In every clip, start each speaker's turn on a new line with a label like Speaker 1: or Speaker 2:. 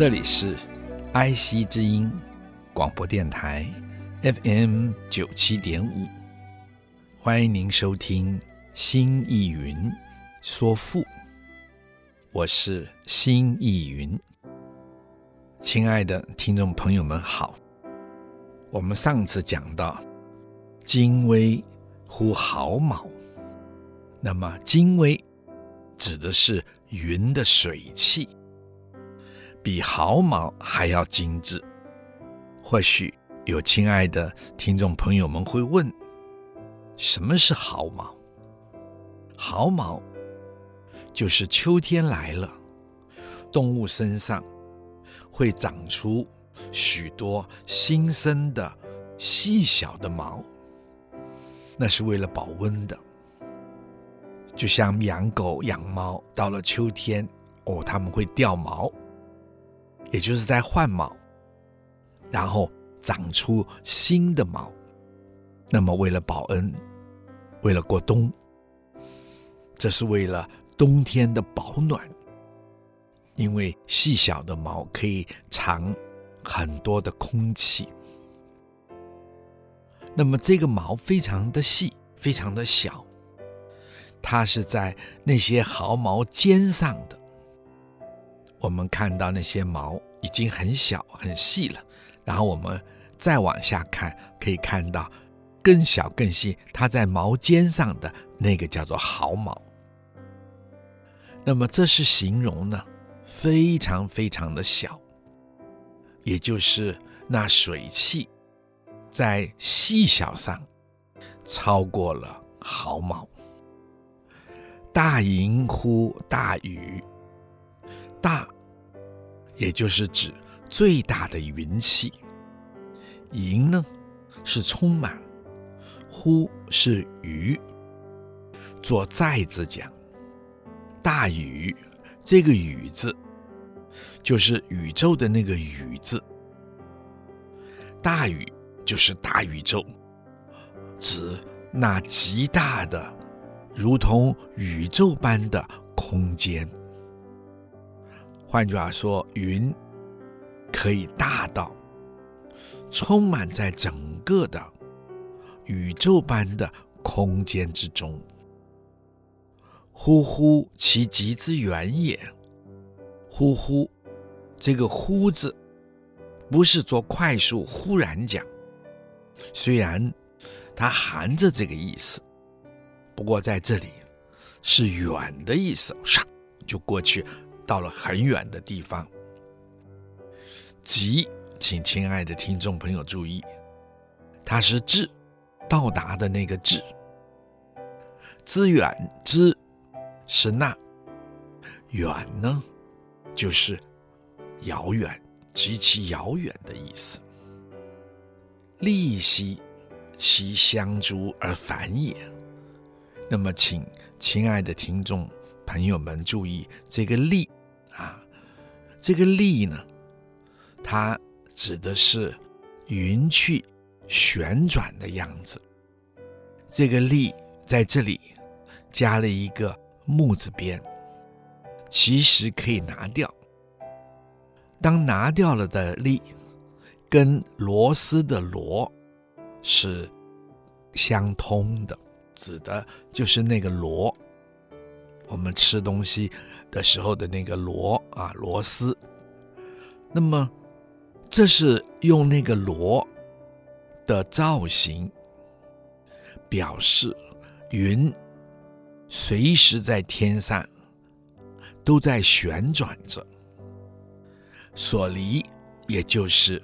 Speaker 1: 这里是 IC 之音广播电台 FM 九七点五，欢迎您收听《新艺云说赋》，我是新艺云。亲爱的听众朋友们好，我们上次讲到“精微乎毫毛”，那么“精微”指的是云的水汽。比毫毛还要精致。或许有亲爱的听众朋友们会问：什么是毫毛？毫毛就是秋天来了，动物身上会长出许多新生的细小的毛，那是为了保温的。就像养狗养猫，到了秋天，哦，它们会掉毛。也就是在换毛，然后长出新的毛。那么，为了保恩，为了过冬，这是为了冬天的保暖。因为细小的毛可以藏很多的空气。那么，这个毛非常的细，非常的小，它是在那些毫毛尖上的。我们看到那些毛已经很小很细了，然后我们再往下看，可以看到更小更细，它在毛尖上的那个叫做毫毛。那么这是形容呢，非常非常的小，也就是那水汽在细小上超过了毫毛。大盈乎大雨。大，也就是指最大的云气。盈呢，是充满；乎是于。做在字讲，大宇这个宇字，就是宇宙的那个宇字。大宇就是大宇宙，指那极大的，如同宇宙般的空间。换句话说，云可以大到充满在整个的宇宙般的空间之中。忽乎其极之远也。忽乎，这个“忽”字不是做快速忽然讲，虽然它含着这个意思，不过在这里是远的意思，唰就过去。到了很远的地方，极，请亲爱的听众朋友注意，它是至，到达的那个至。之远之是那，远呢，就是遥远，极其遥远的意思。利兮，其相逐而反也。那么，请亲爱的听众朋友们注意这个利。这个力呢，它指的是云去旋转的样子。这个力在这里加了一个木字边，其实可以拿掉。当拿掉了的力，跟螺丝的螺是相通的，指的就是那个螺。我们吃东西的时候的那个螺啊，螺丝。那么，这是用那个螺的造型，表示云随时在天上都在旋转着。所离，也就是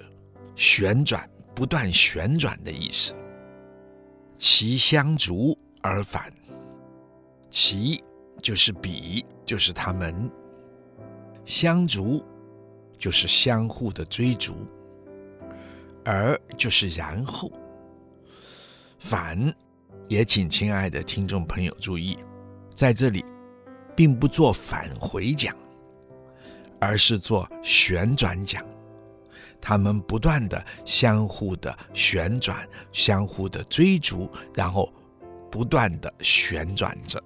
Speaker 1: 旋转，不断旋转的意思。其香逐而返，其就是比，就是他们；相逐就是相互的追逐；而就是然后。反也请亲爱的听众朋友注意，在这里并不做返回讲，而是做旋转讲。他们不断的相互的旋转，相互的追逐，然后不断的旋转着，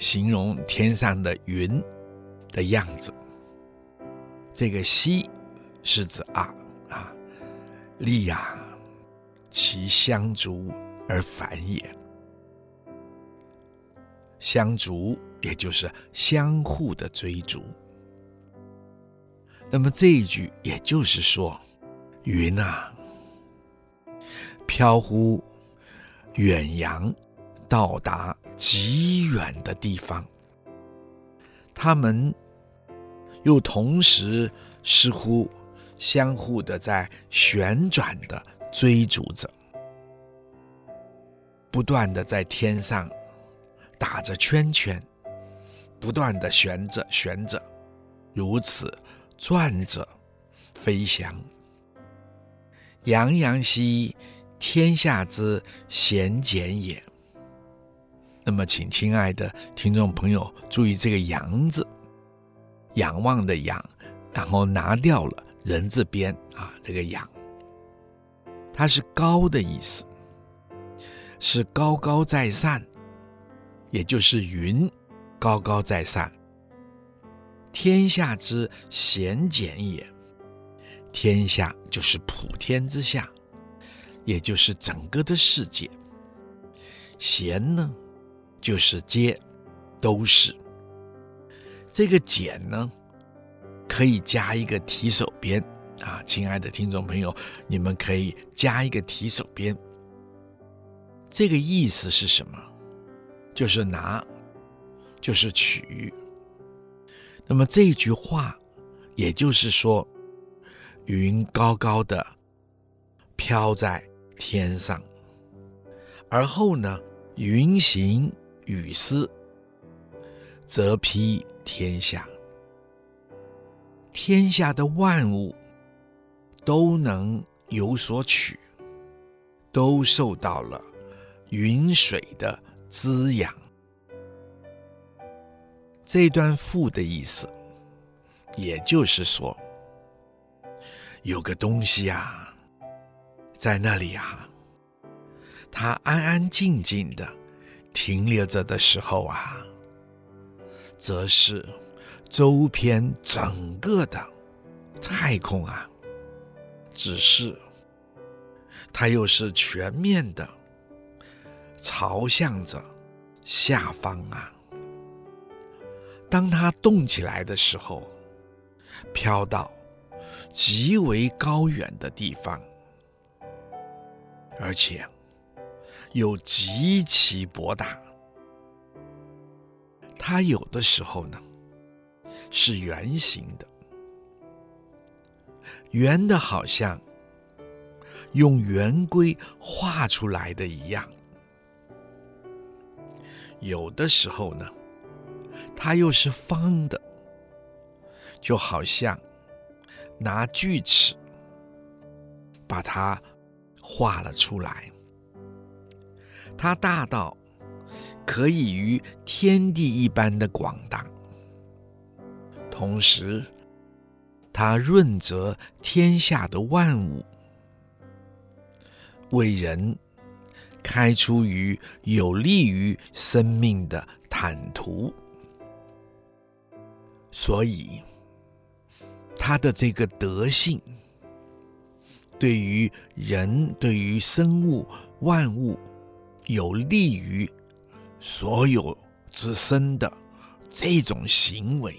Speaker 1: 形容天上的云的样子。这个兮是指啊啊，利呀，其相逐而繁也。相逐也就是相互的追逐。那么这一句也就是说，云啊，飘忽远扬，到达极远的地方，他们又同时似乎相互的在旋转的追逐着，不断的在天上打着圈圈，不断的旋着旋着，如此。转着飞翔，洋洋兮，天下之贤俭也。那么，请亲爱的听众朋友注意这个“洋”字，仰望的“仰”，然后拿掉了人字边啊，这个“仰”，它是高的意思，是高高在上，也就是云高高在上。天下之贤简也，天下就是普天之下，也就是整个的世界。贤呢，就是皆都是。这个俭呢，可以加一个提手边啊，亲爱的听众朋友，你们可以加一个提手边。这个意思是什么？就是拿，就是取。那么这句话，也就是说，云高高的飘在天上，而后呢，云行雨施，则披天下，天下的万物都能有所取，都受到了云水的滋养。这段赋的意思，也就是说，有个东西啊，在那里啊，它安安静静的停留着的时候啊，则是周边整个的太空啊，只是它又是全面的朝向着下方啊。当它动起来的时候，飘到极为高远的地方，而且又极其博大。它有的时候呢，是圆形的，圆的好像用圆规画出来的一样；有的时候呢，它又是方的，就好像拿锯齿把它画了出来。它大到可以与天地一般的广大，同时它润泽天下的万物，为人开出于有利于生命的坦途。所以，他的这个德性，对于人、对于生物、万物，有利于所有之生的这种行为，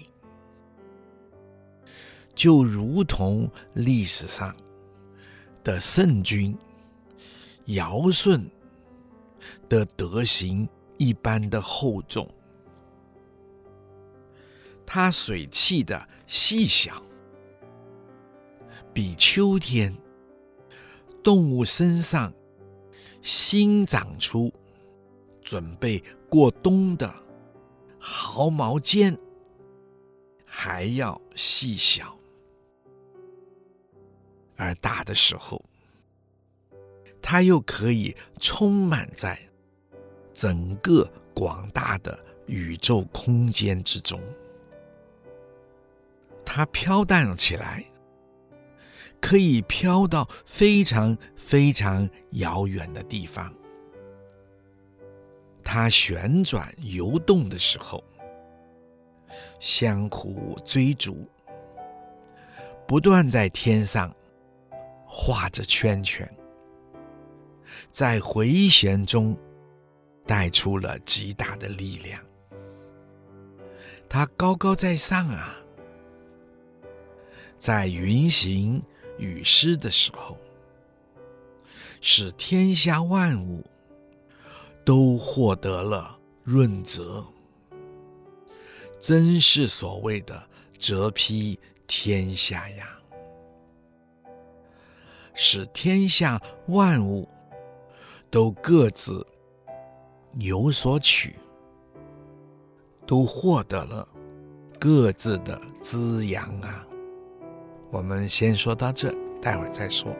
Speaker 1: 就如同历史上的圣君尧舜的德行一般的厚重。它水气的细小，比秋天动物身上新长出准备过冬的毫毛尖还要细小，而大的时候，它又可以充满在整个广大的宇宙空间之中。它飘荡起来，可以飘到非常非常遥远的地方。它旋转游动的时候，相互追逐，不断在天上画着圈圈，在回旋中带出了极大的力量。它高高在上啊，在云行雨施的时候，使天下万物都获得了润泽。真是所谓的泽披天下呀，使天下万物都各自有所取，都获得了各自的滋养啊。我们先说到这，待会儿再说。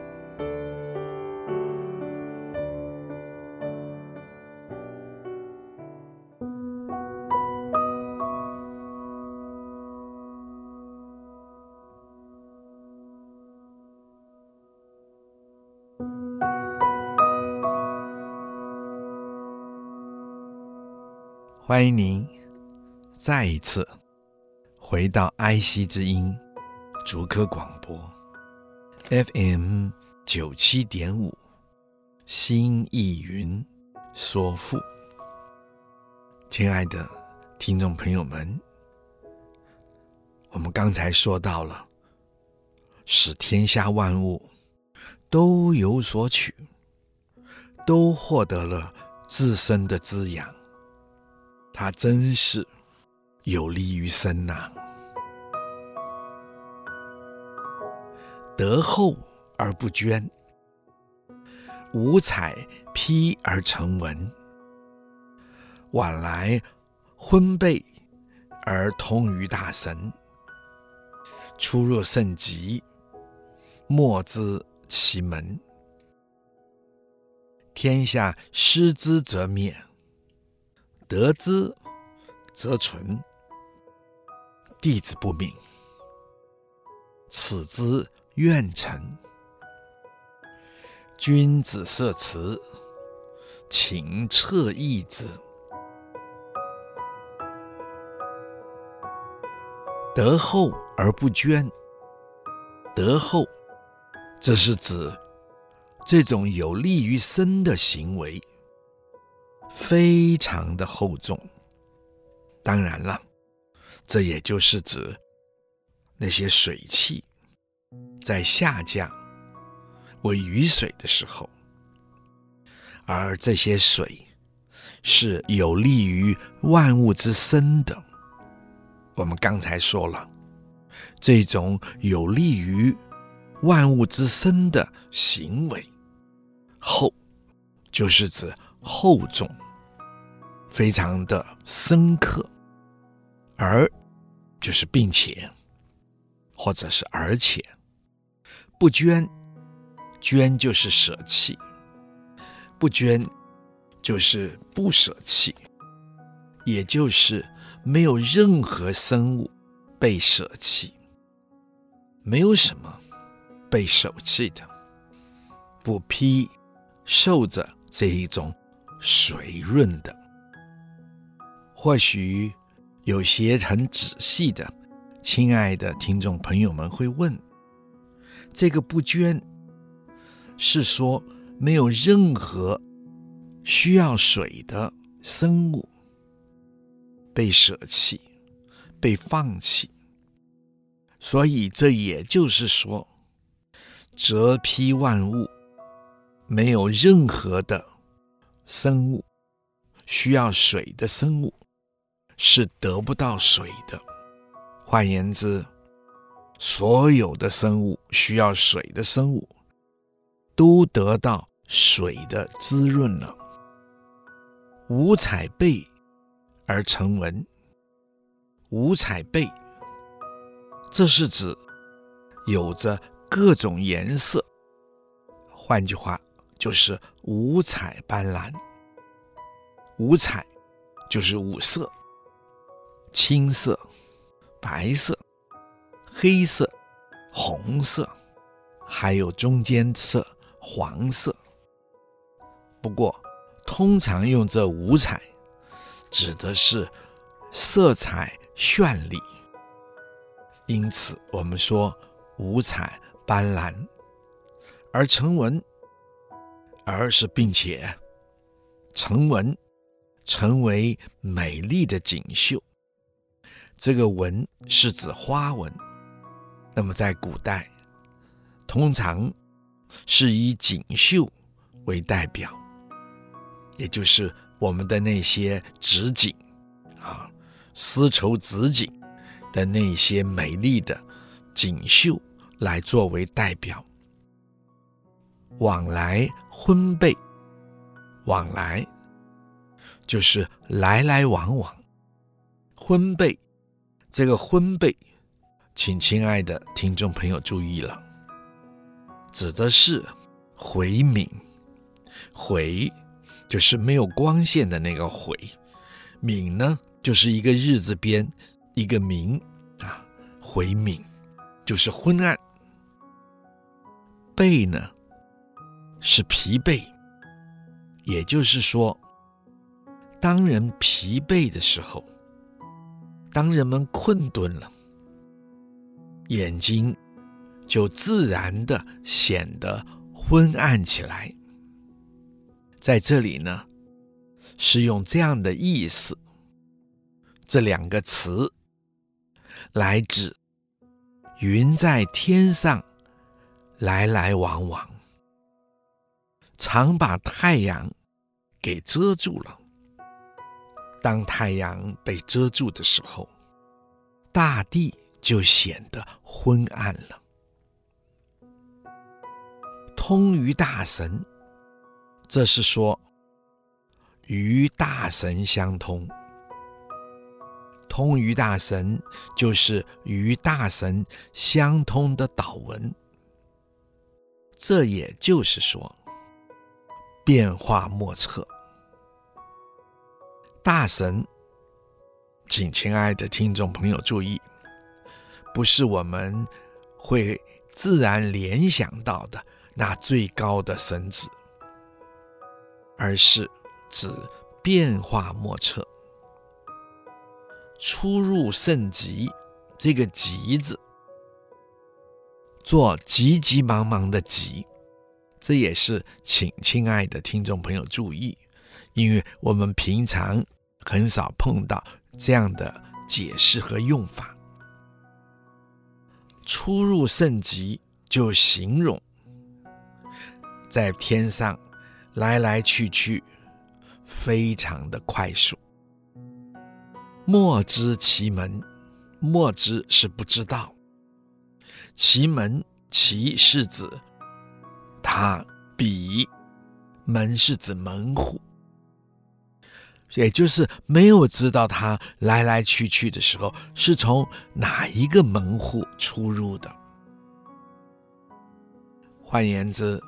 Speaker 1: 欢迎您再一次回到爱惜之音竹科广播 FM 九七点五，心意云说赋。亲爱的听众朋友们，我们刚才说到了，使天下万物都有所取，都获得了自身的滋养。它真是有利于身呐、德厚而不捐，五彩披而成文，晚来昏悖而通于大神，出入甚极，莫知其门。天下失之则灭。得之则存，弟子不敏，此之怨臣。君子色辞，请彻义之。德厚而不捐，德厚，这是指这种有利于身的行为。非常的厚重，当然了，这也就是指那些水汽在下降为雨水的时候，而这些水是有利于万物之生的。我们刚才说了，这种有利于万物之生的行为，厚就是指厚重。非常的深刻，而就是并且，或者是而且，不捐，捐就是舍弃，不捐就是不舍弃，也就是没有任何生物被舍弃，没有什么被舍弃的，不披受着这一种水润的。或许有些很仔细的，亲爱的听众朋友们会问：这个不捐，是说没有任何需要水的生物被舍弃、被放弃，所以这也就是说，泽披万物，没有任何的生物需要水的生物。是得不到水的。换言之，所有的生物需要水的生物，都得到水的滋润了。五彩贝而成文。五彩贝，这是指有着各种颜色，换句话就是五彩斑斓。五彩就是五色：青色、白色、黑色、红色，还有中间色黄色。不过，通常用这五彩，指的是色彩绚丽，因此我们说五彩斑斓，而成文，而是并且成文，成为美丽的锦绣。这个纹是指花纹，那么在古代，通常是以锦绣为代表。也就是我们的那些织锦啊，丝绸紫锦的那些美丽的锦绣来作为代表。往来婚贝，往来就是来来往往。婚贝，这个婚贝，请亲爱的听众朋友注意了，指的是回冥，回。就是没有光线的那个回，冥呢，就是一个日字边，一个明啊，回冥就是昏暗。背呢，是疲惫，也就是说，当人疲惫的时候，当人们困顿了，眼睛就自然的显得昏暗起来。在这里呢，是用这样的意思，这两个词来指云在天上来来往往，常把太阳给遮住了。当太阳被遮住的时候，大地就显得昏暗了。通于大神。这是说，与大神相通，通于大神，就是与大神相通的祷文。这也就是说，变化莫测。大神，请亲爱的听众朋友注意，不是我们会自然联想到的那最高的神祇。而是指变化莫测，出入甚急。这个“急”字，做急急忙忙的“急”，这也是请亲爱的听众朋友注意，因为我们平常很少碰到这样的解释和用法。出入甚急，就形容在天上。来来去去，非常的快速。莫知其门，莫知是不知道。其门，其是指他彼门是指门户，也就是没有知道他来来去去的时候是从哪一个门户出入的。换言之。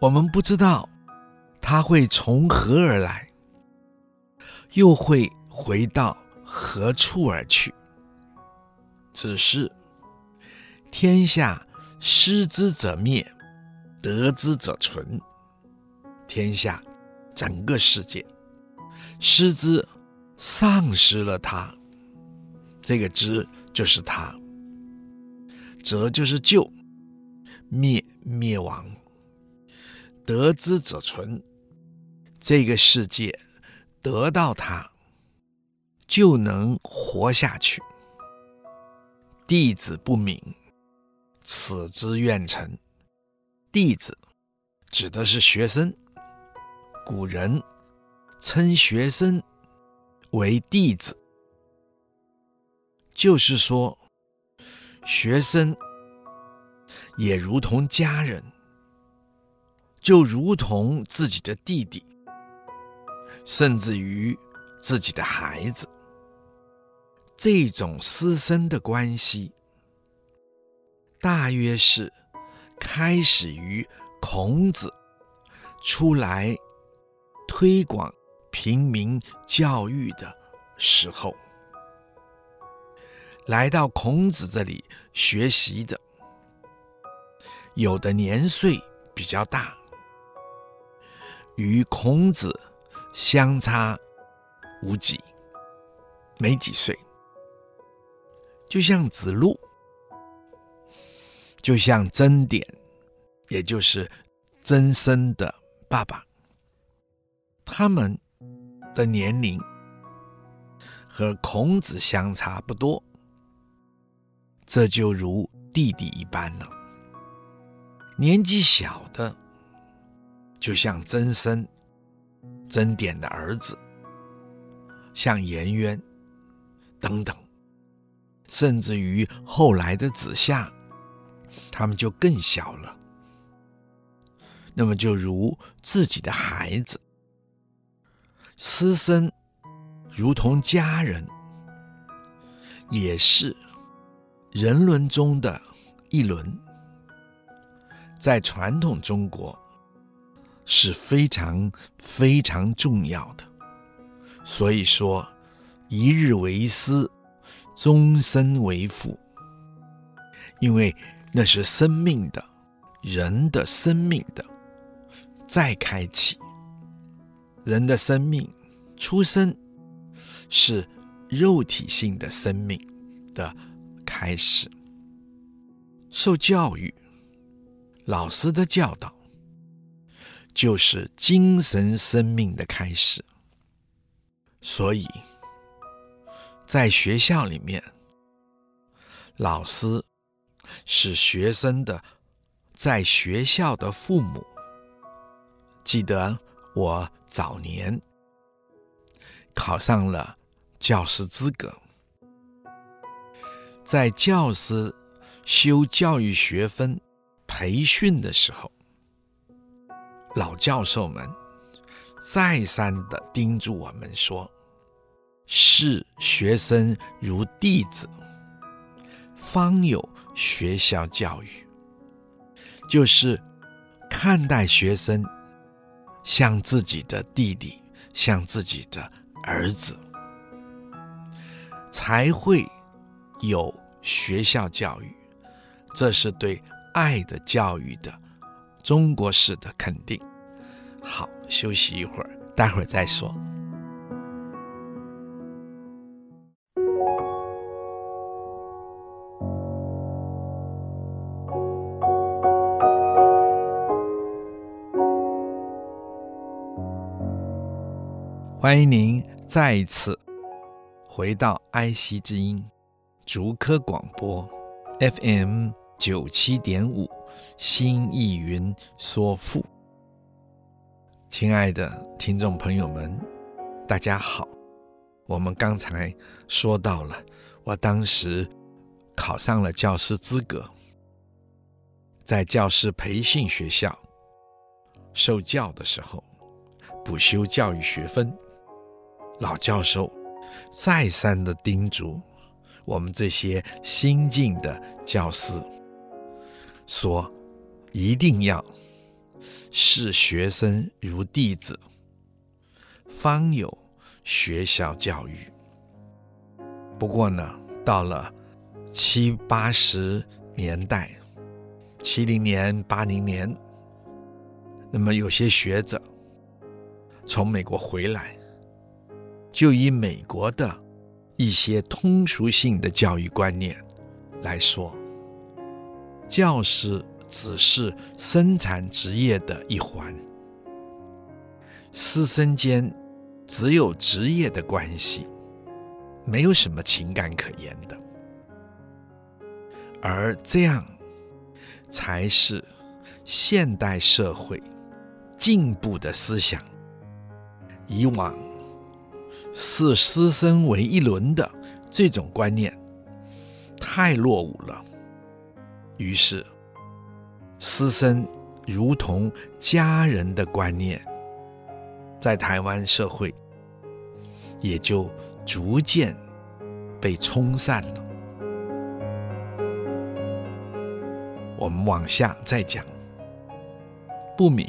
Speaker 1: 我们不知道他会从何而来，又会回到何处而去。只是天下失之者灭，得之者存。天下整个世界失之，丧失了他，这个之就是他，则就是救，灭灭亡。得之者存，这个世界得到它，就能活下去。弟子不敏，此之愿成。弟子指的是学生，古人称学生为弟子，就是说，学生也如同家人。就如同自己的弟弟，甚至于自己的孩子。这种师生的关系，大约是开始于孔子出来推广平民教育的时候，来到孔子这里学习的，有的年岁比较大，与孔子相差无几，没几岁。就像子路，就像曾点，也就是曾参的爸爸，他们的年龄和孔子相差不多，这就如弟弟一般了。年纪小的，就像曾参、曾点的儿子，像颜渊等等。甚至于后来的子夏，他们就更小了。那么就如自己的孩子，师生如同家人，也是人伦中的一伦，在传统中国是非常非常重要的。所以说，一日为师。终身为父，因为那是生命的，人的生命的再开启。人的生命出生是肉体性的生命的开始，受教育，老师的教导就是精神生命的开始，所以。在学校里面，老师是学生的，在学校的父母。记得我早年考上了教师资格，在教师修教育学分培训的时候，老教授们再三的叮嘱我们说。视学生如弟子，方有学校教育。就是看待学生像自己的弟弟，像自己的儿子，才会有学校教育。这是对爱的教育的中国式的肯定。好，休息一会儿，待会儿再说。欢迎您再一次回到爱惜之音竹科广播 FM 九七点五新意云说赋。亲爱的听众朋友们，大家好。我们刚才说到了，我当时考上了教师资格，在教师培训学校受教的时候，补修教育学分。老教授再三的叮嘱我们这些新进的教师，说一定要视学生如弟子，方有学校教育。不过呢，到了七八十年代，七零年、八零年，那么有些学者从美国回来。就以美国的一些通俗性的教育观念来说，教师只是生产职业的一环，师生间只有职业的关系，没有什么情感可言的，而这样才是现代社会进步的思想。以往。视师生为一伦的这种观念太落伍了，于是师生如同家人的观念在台湾社会也就逐渐被冲散了。我们往下再讲，不明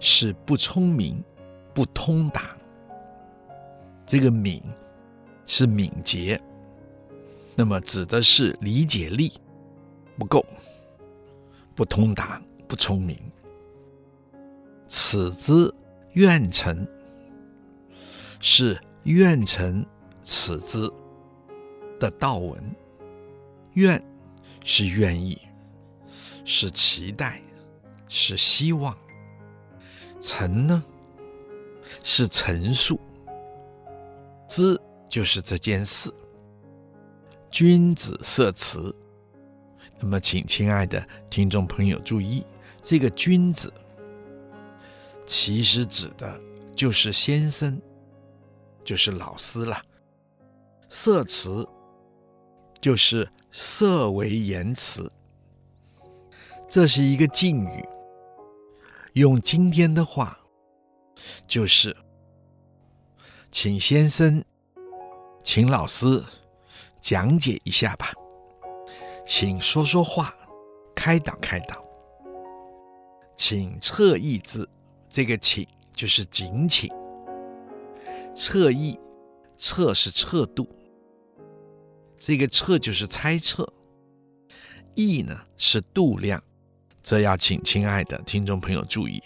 Speaker 1: 是不聪明、不通达。这个敏是敏捷，那么指的是理解力不够、不通达、不聪明。此之愿成，是愿成此之的道文。愿是愿意，是期待，是希望。成呢，是陈述。之就是这件事。君子色辞。那么，请亲爱的听众朋友注意，这个君子。其实指的就是先生，就是老师了。色辞就是色为言辞，这是一个敬语。用今天的话，就是请先生、请老师讲解一下吧，请说说话，开导开导，请恻意字。这个请就是谨请，恻意，测是测度，这个测就是猜测，意呢是度量，这要请亲爱的听众朋友注意，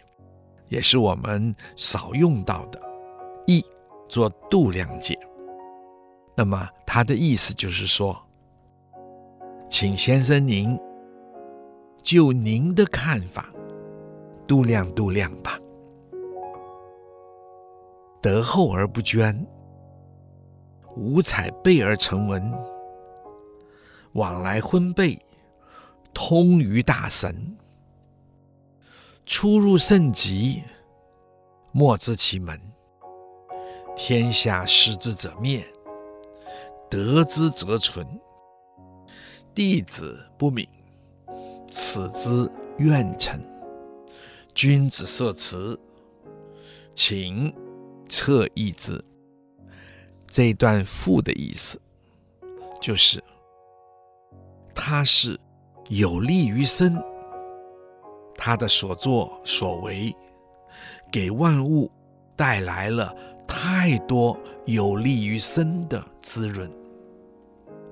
Speaker 1: 也是我们少用到的。意做度量解。那么他的意思就是说，请先生您就您的看法度量度量吧。德厚而不捐，五彩贝而成文，往来昏备，通于大神，出入甚急，莫知其门。天下失之者灭，得之则存。弟子不敏，此之愿成。君子色辞，请。恻意之，这一段赋的意思，就是他是有利于身，他的所作所为，给万物带来了太多有利于身的滋润。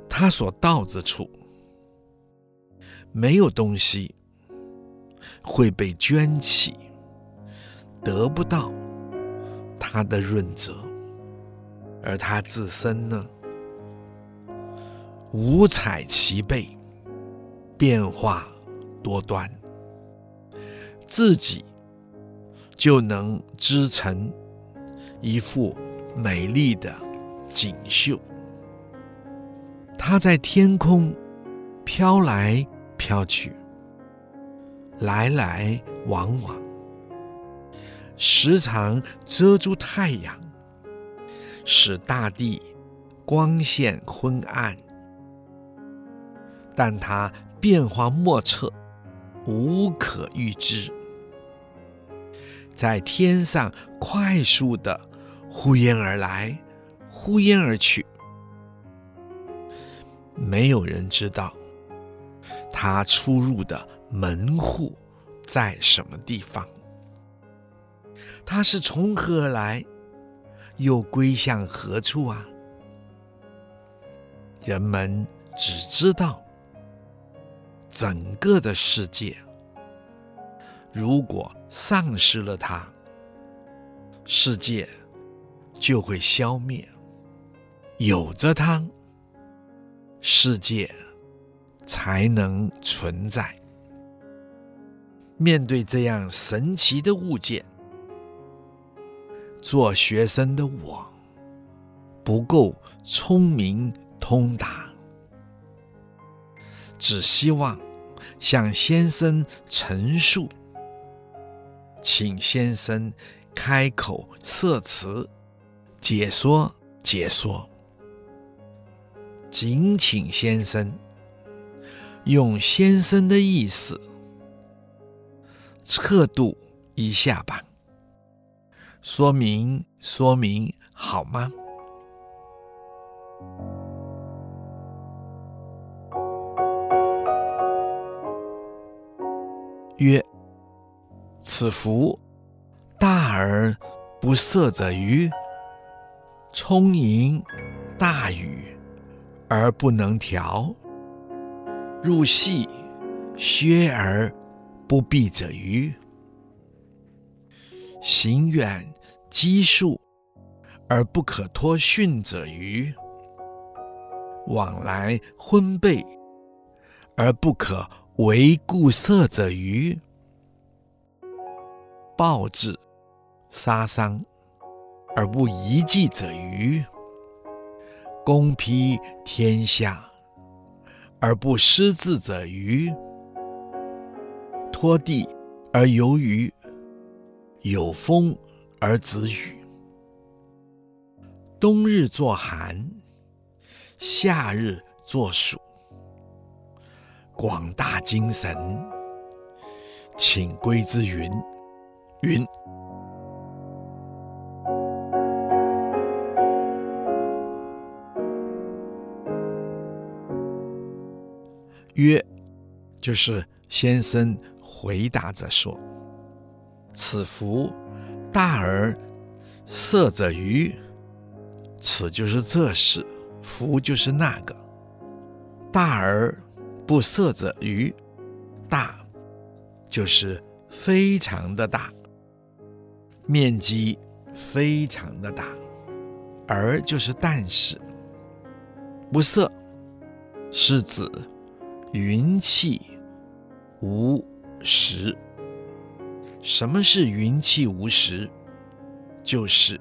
Speaker 1: 他所到之处，没有东西会被捐弃，得不到。他的润泽，而他自身呢，五彩齐备，变化多端，自己就能织成一幅美丽的锦绣。它在天空飘来飘去，来来往往。时常遮住太阳，使大地光线昏暗，但它变化莫测，无可预知，在天上快速的呼烟而来，呼烟而去，没有人知道他出入的门户在什么地方。他是从何而来，又归向何处啊？人们只知道整个的世界，如果丧失了它，世界就会消灭；有着它，世界才能存在。面对这样神奇的物件，做学生的我，不够聪明通达，只希望向先生陈述，请先生开口设词，解说解说，谨请先生用先生的意思测度一下吧。说明说明好吗？曰：此福大而不色者愚，充盈大禹而不能调，入细削而不避者愚，行远积数而不可托训者愚，往来昏悖而不可为固色者愚，暴志杀伤而不遗迹者愚，公披天下而不失志者愚，托地而有雨，有风而止雨，冬日作寒，夏日作暑。广大精神，请归之云。云。曰，就是先生回答着说：“此福大而色者愚，此就是这事，福就是那个大而。”不色者愚，大就是非常的大，面积非常的大，而就是但是，不色是指云气无实。什么是云气无实？就是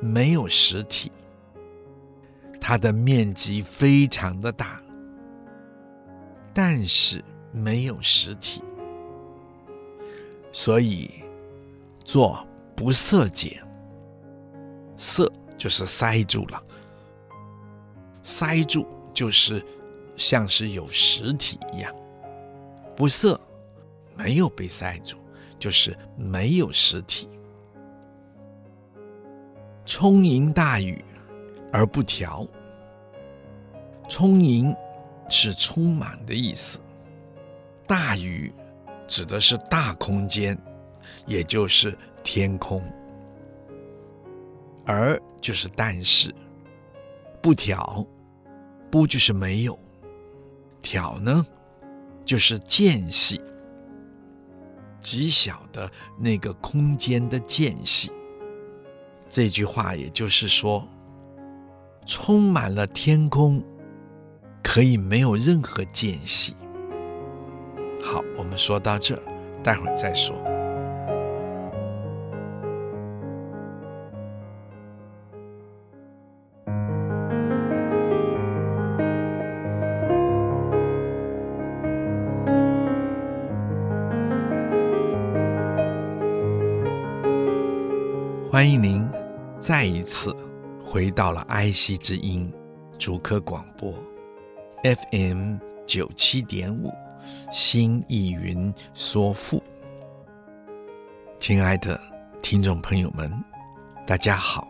Speaker 1: 没有实体，它的面积非常的大。但是没有实体，所以做不色解。色就是塞住了，塞住就是像是有实体一样。不色没有被塞住，就是没有实体。充盈大雨而不调，充盈。是充满的意思。大雨指的是大空间，也就是天空。而就是但是，不挑，不就是没有，挑呢，就是间隙，极小的那个空间的间隙。这句话也就是说，充满了天空。可以没有任何间隙。好，我们说到这，待会儿再说。欢迎您再一次回到了爱惜之音竹科广播。FM 九七点五，新意云说赋。亲爱的听众朋友们，大家好。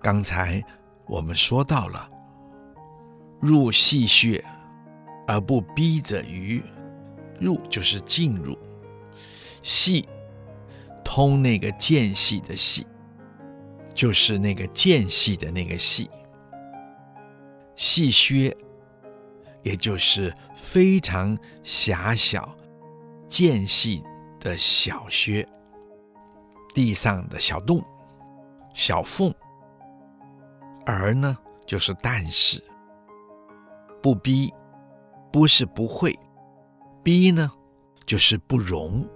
Speaker 1: 刚才我们说到了入细穴而不逼者鱼，入就是进入，细通那个间隙的隙，就是那个间隙的那个隙，细靴。也就是非常狭小、间隙的小靴，地上的小洞、小缝。而呢，就是但是，不逼，不是不会，逼呢，就是不容，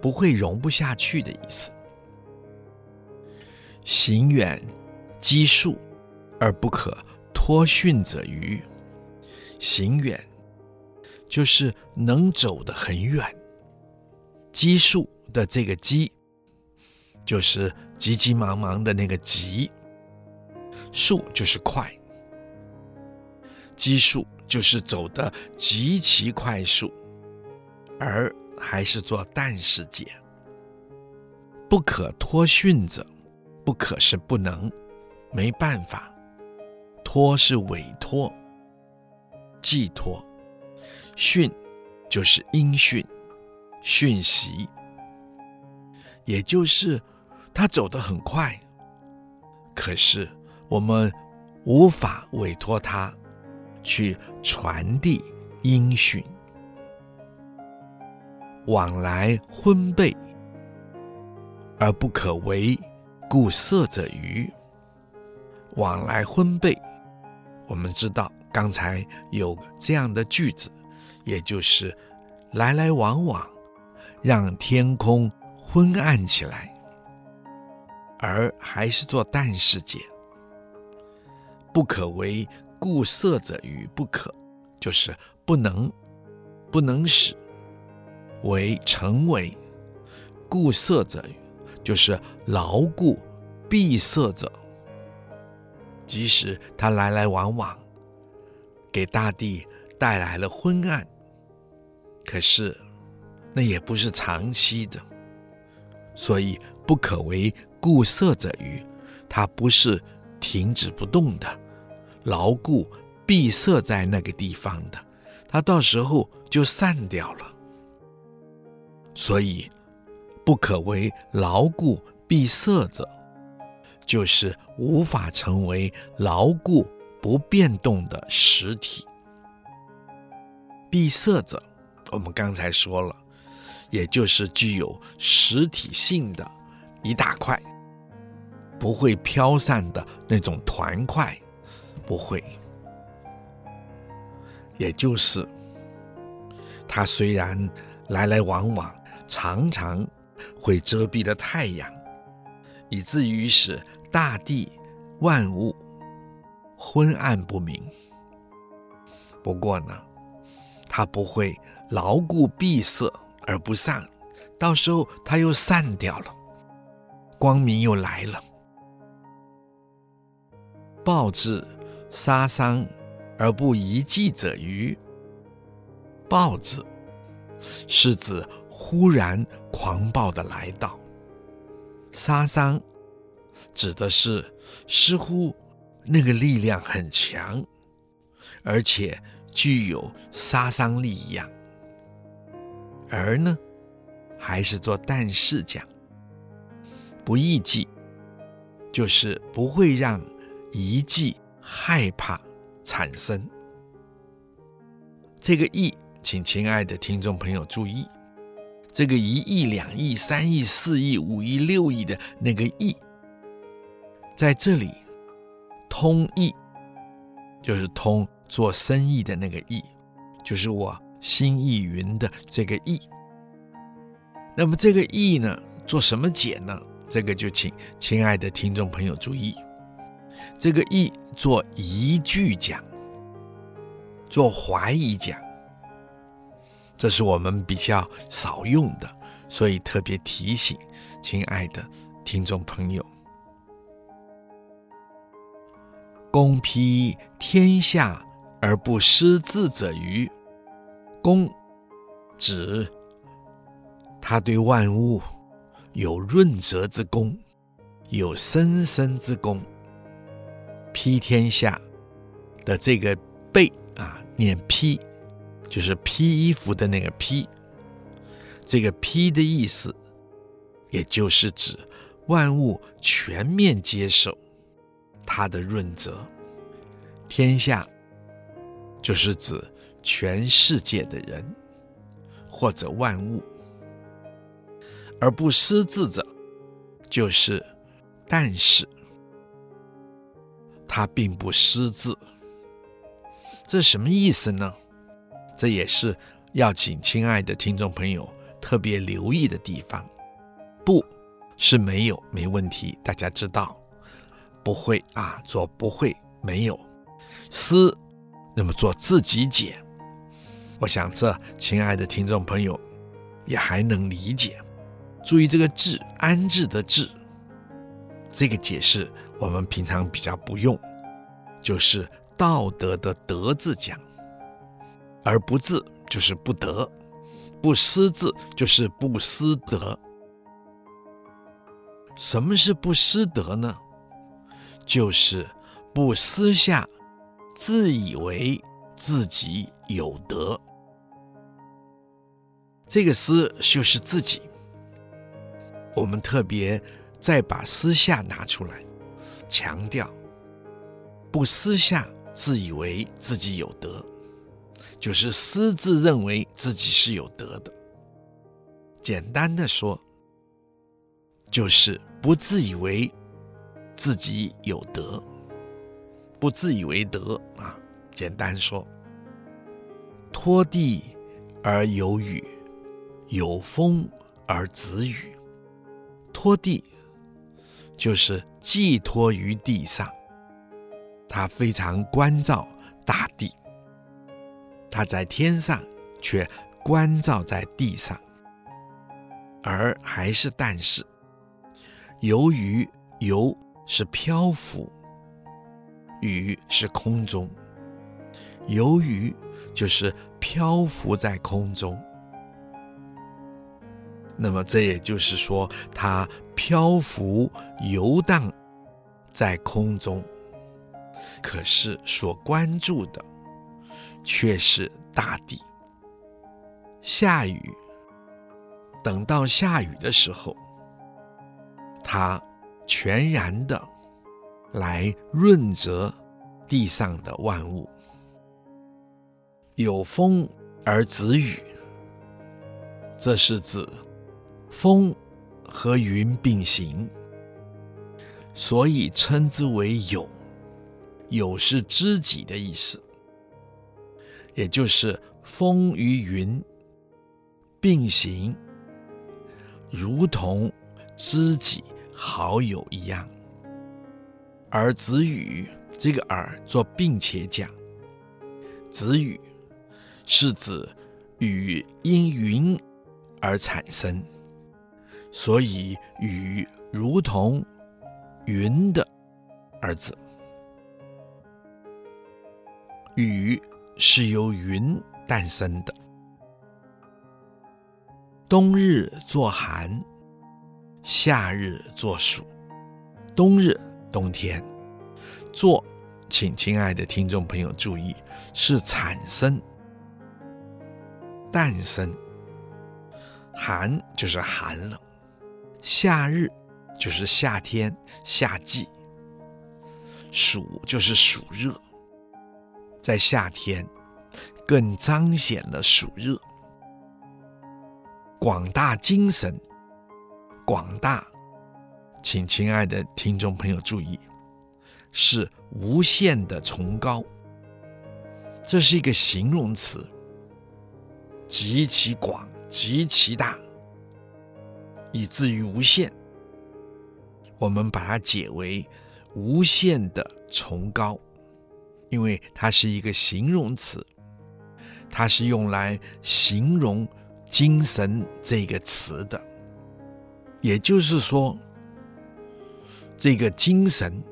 Speaker 1: 不会容不下去的意思。行远积数而不可托训者愚。行远，就是能走得很远。积数的这个积，就是急急忙忙的那个急。数就是快。积数就是走得极其快速，而还是做但是解。不可托训者，不可是不能，没办法。托是委托、寄托，训就是音讯、讯息，也就是他走得很快，可是我们无法委托他去传递音讯。往来婚辈，而不可为顾色者愚。往来婚辈，我们知道刚才有这样的句子，也就是来来往往，让天空昏暗起来，而还是做但世界。不可为顾色者愚，不可就是不能，不能使。为成为固色者，就是牢固闭塞者。即使他来来往往，给大地带来了昏暗，可是那也不是长期的，所以不可为固色者于。它不是停止不动的，牢固闭塞在那个地方的，它到时候就散掉了。所以，不可为牢固闭塞者，就是无法成为牢固不变动的实体。闭塞者，我们刚才说了，也就是具有实体性的一大块，不会飘散的那种团块，不会。也就是，它虽然来来往往。常常会遮蔽了太阳，以至于使大地万物昏暗不明。不过呢，它不会牢固闭塞而不散，到时候它又散掉了，光明又来了。暴至杀伤而不遗迹者愚。暴至是指。忽然狂暴的来到，杀伤指的是似乎那个力量很强，而且具有杀伤力一样。而呢，还是做但是讲，不异计，就是不会让遗迹害怕产生。这个异，请亲爱的听众朋友注意。这个一亿、两亿、三亿、四亿、五亿、六亿的那个亿，在这里通义，就是通做生意的那个义，就是我心意云的这个义。那么这个义呢，做什么解呢？这个就请亲爱的听众朋友注意，这个义做疑句讲，做怀疑讲。这是我们比较少用的，所以特别提醒，亲爱的听众朋友：公披天下而不失志者于。公指他对万物有润泽之功，有生生之功。披天下的这个背啊，念披。就是披衣服的那个披，这个披的意思，也就是指万物全面接受它的润泽。天下就是指全世界的人或者万物，而不失字者，就是但是它并不失字。这什么意思呢？这也是要请亲爱的听众朋友特别留意的地方。不是没有，没问题，大家知道。不会啊，做不会没有。思，那么做自己解。我想这亲爱的听众朋友也还能理解。注意这个治，安置的治，这个解释我们平常比较不用，就是道德的德字讲。而不自就是不得，不失自就是不失德。什么是不失德呢？就是不私下自以为自己有德。这个私就是自己。我们特别再把私下拿出来，强调不私下自以为自己有德，就是私自认为自己是有德的。简单的说，就是不自以为自己有德，不自以为德啊。简单说，托地而有雨，有风而止雨。托地就是寄托于地上，他非常关照大地，他在天上却关照在地上，而还是但是，由于，游是漂浮，雨是空中，由于就是漂浮在空中。那么，这也就是说，它漂浮游荡在空中，可是所关注的却是大地。下雨，等到下雨的时候，它全然的来润泽地上的万物。有风而止雨，这是指。风和云并行，所以称之为有。有是知己的意思，也就是风与云并行，如同知己好友一样。而子雨这个“而”做并且讲，子雨是指雨因云而产生。所以，雨如同云的儿子。雨是由云诞生的。冬日作寒，夏日作暑。冬日，冬天，作，请亲爱的听众朋友注意，是产生、诞生。寒就是寒冷。夏日就是夏天，夏季；暑就是暑热，在夏天更彰显了暑热。广大精神，广大，请亲爱的听众朋友注意，是无限的崇高。这是一个形容词，极其广，极其大。以至于无限，我们把它解为无限的崇高，因为它是一个形容词，它是用来形容精神这个词的。也就是说，这个精神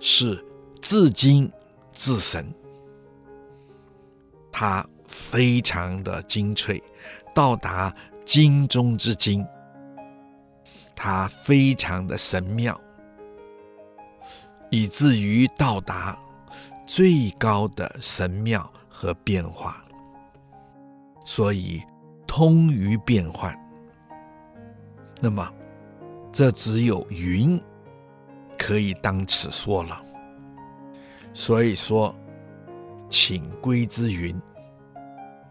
Speaker 1: 是至精至神，它非常的精粹，到达精中之精。它非常的神妙，以至于到达最高的神妙和变化，所以通于变幻。那么，这只有云可以当此说了。所以说，请归之云，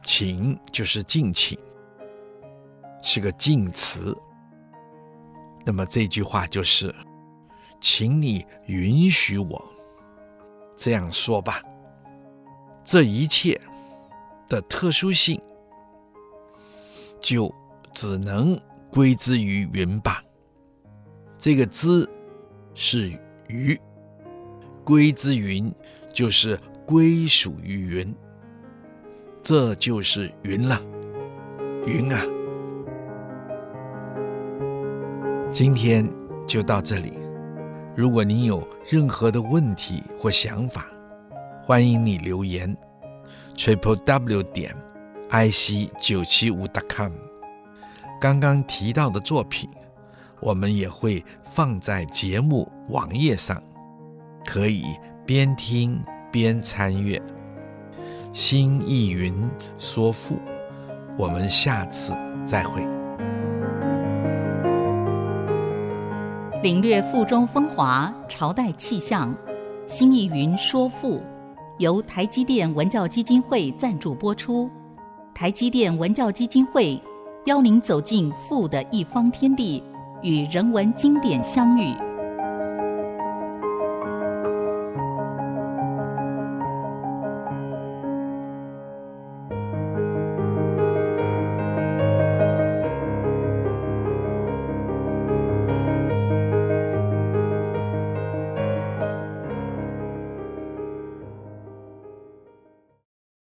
Speaker 1: 请就是敬请，是个敬词。那么这句话就是，请你允许我这样说吧。这一切的特殊性，就只能归之于云吧。这个“之”是于，归之云就是归属于云，这就是云了，云啊。今天就到这里。如果您有任何的问题或想法，欢迎你留言。triple w 点 i c 九七五 dot com。刚刚提到的作品，我们也会放在节目网页上，可以边听边参阅。新意云说赋，我们下次再会。
Speaker 2: 领略赋中风华，朝代气象。新义云说赋，由台积电文教基金会赞助播出。台积电文教基金会邀您走进赋的一方天地，与人文经典相遇。